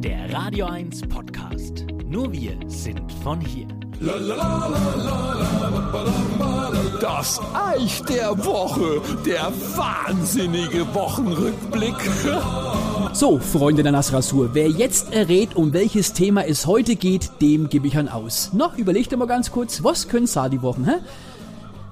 Der Radio 1 Podcast. Nur wir sind von hier. Das Eich der Woche, der wahnsinnige Wochenrückblick. So, Freunde der Nassrasur, wer jetzt errät, um welches Thema es heute geht, dem gebe ich ein Aus. Noch, überlegt mal ganz kurz, was können sa die Wochen, hä?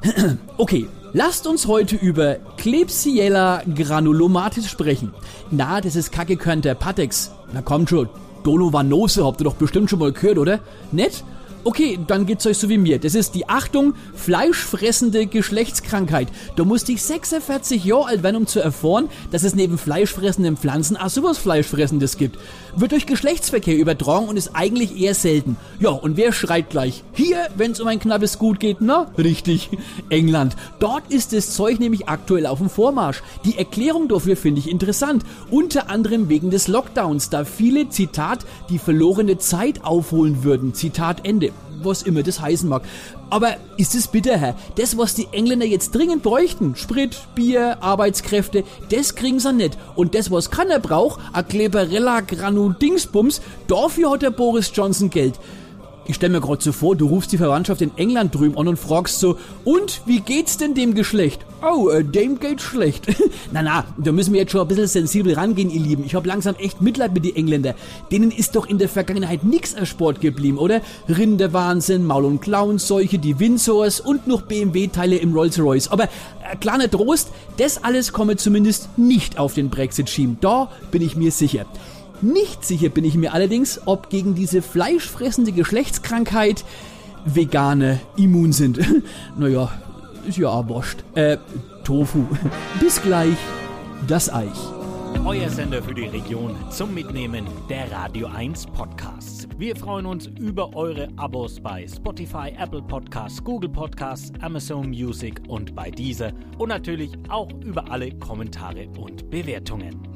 Okay, lasst uns heute über Klebsiella granulomatis sprechen. Na, das ist Kackekörn der Patex. Na kommt schon, Dolovanose habt ihr doch bestimmt schon mal gehört, oder? Nett? Okay, dann geht's euch so wie mir. Das ist die Achtung, fleischfressende Geschlechtskrankheit. Du musst dich 46 Jahre alt werden, um zu erfahren, dass es neben fleischfressenden Pflanzen auch sowas Fleischfressendes gibt. Wird durch Geschlechtsverkehr übertragen und ist eigentlich eher selten. Ja, und wer schreit gleich? Hier, wenn's um ein knappes Gut geht, na? Richtig, England. Dort ist das Zeug nämlich aktuell auf dem Vormarsch. Die Erklärung dafür finde ich interessant. Unter anderem wegen des Lockdowns, da viele, Zitat, die verlorene Zeit aufholen würden. Zitat Ende was immer das heißen mag. Aber ist es bitter, Herr? Das, was die Engländer jetzt dringend bräuchten, Sprit, Bier, Arbeitskräfte, das kriegen sie nicht. Und das, was keiner braucht, a Kleberella Granu Dingsbums, dafür hat der Boris Johnson Geld. Ich stell mir gerade so vor, du rufst die Verwandtschaft in England drüben an und fragst so, und wie geht's denn dem Geschlecht? Oh, äh, dem geht's schlecht. na na, da müssen wir jetzt schon ein bisschen sensibel rangehen, ihr Lieben. Ich hab langsam echt Mitleid mit die Engländer. Denen ist doch in der Vergangenheit nix ersport geblieben, oder? Rinderwahnsinn, Maul- und Klauenseuche, die Windsors und noch BMW-Teile im Rolls-Royce. Aber äh, kleiner Trost, das alles komme zumindest nicht auf den Brexit schieben. Da bin ich mir sicher. Nicht sicher bin ich mir allerdings, ob gegen diese fleischfressende Geschlechtskrankheit Vegane immun sind. naja, ist ja wurscht. Äh, Tofu. Bis gleich, das Eich. Euer Sender für die Region zum Mitnehmen der Radio 1 Podcasts. Wir freuen uns über eure Abos bei Spotify, Apple Podcasts, Google Podcasts, Amazon Music und bei dieser und natürlich auch über alle Kommentare und Bewertungen.